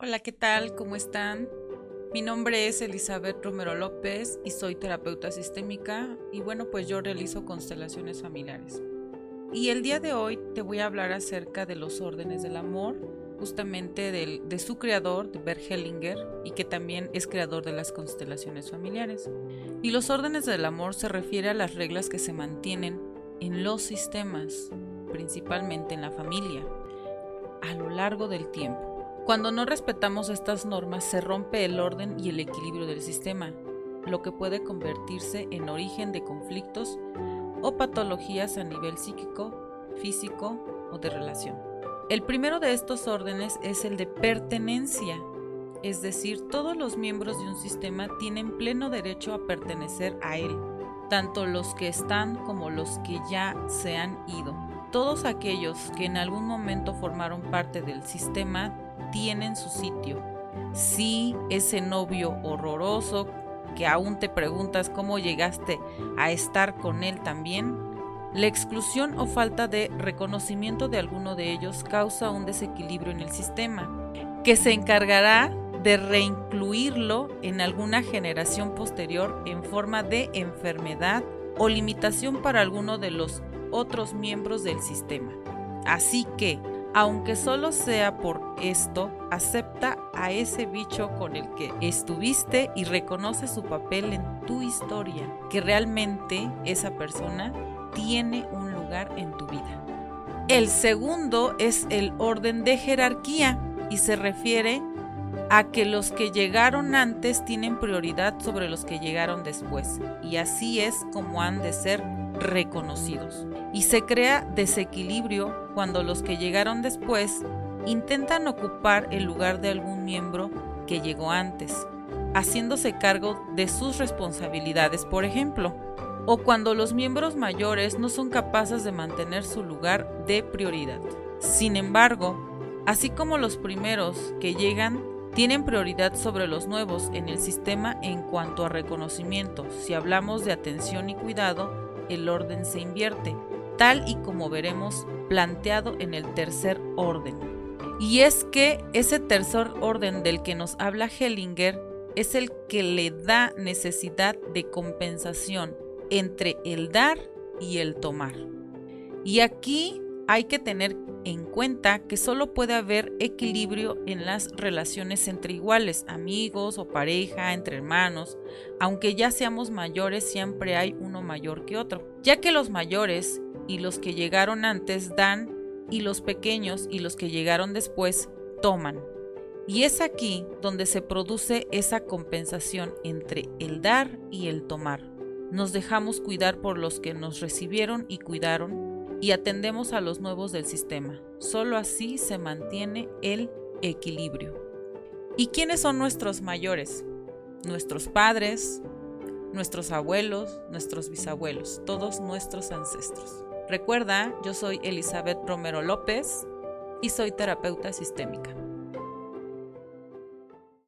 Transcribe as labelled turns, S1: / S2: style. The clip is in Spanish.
S1: Hola, ¿qué tal? ¿Cómo están? Mi nombre es Elizabeth Romero López y soy terapeuta sistémica y bueno, pues yo realizo constelaciones familiares. Y el día de hoy te voy a hablar acerca de los órdenes del amor, justamente de su creador, de Bert Hellinger, y que también es creador de las constelaciones familiares. Y los órdenes del amor se refiere a las reglas que se mantienen en los sistemas, principalmente en la familia, a lo largo del tiempo. Cuando no respetamos estas normas se rompe el orden y el equilibrio del sistema, lo que puede convertirse en origen de conflictos o patologías a nivel psíquico, físico o de relación. El primero de estos órdenes es el de pertenencia, es decir, todos los miembros de un sistema tienen pleno derecho a pertenecer a él, tanto los que están como los que ya se han ido. Todos aquellos que en algún momento formaron parte del sistema tienen su sitio. Sí, ese novio horroroso que aún te preguntas cómo llegaste a estar con él también, la exclusión o falta de reconocimiento de alguno de ellos causa un desequilibrio en el sistema, que se encargará de reincluirlo en alguna generación posterior en forma de enfermedad o limitación para alguno de los otros miembros del sistema. Así que, aunque solo sea por esto, acepta a ese bicho con el que estuviste y reconoce su papel en tu historia, que realmente esa persona tiene un lugar en tu vida. El segundo es el orden de jerarquía y se refiere a que los que llegaron antes tienen prioridad sobre los que llegaron después, y así es como han de ser reconocidos. Y se crea desequilibrio cuando los que llegaron después intentan ocupar el lugar de algún miembro que llegó antes, haciéndose cargo de sus responsabilidades, por ejemplo, o cuando los miembros mayores no son capaces de mantener su lugar de prioridad. Sin embargo, así como los primeros que llegan tienen prioridad sobre los nuevos en el sistema en cuanto a reconocimiento, si hablamos de atención y cuidado, el orden se invierte, tal y como veremos planteado en el tercer orden. Y es que ese tercer orden del que nos habla Hellinger es el que le da necesidad de compensación entre el dar y el tomar. Y aquí hay que tener en cuenta que solo puede haber equilibrio en las relaciones entre iguales, amigos o pareja, entre hermanos, aunque ya seamos mayores siempre hay uno mayor que otro, ya que los mayores y los que llegaron antes dan y los pequeños y los que llegaron después toman. Y es aquí donde se produce esa compensación entre el dar y el tomar. Nos dejamos cuidar por los que nos recibieron y cuidaron y atendemos a los nuevos del sistema. Solo así se mantiene el equilibrio. ¿Y quiénes son nuestros mayores? Nuestros padres, nuestros abuelos, nuestros bisabuelos, todos nuestros ancestros. Recuerda, yo soy Elizabeth Romero López y soy terapeuta sistémica.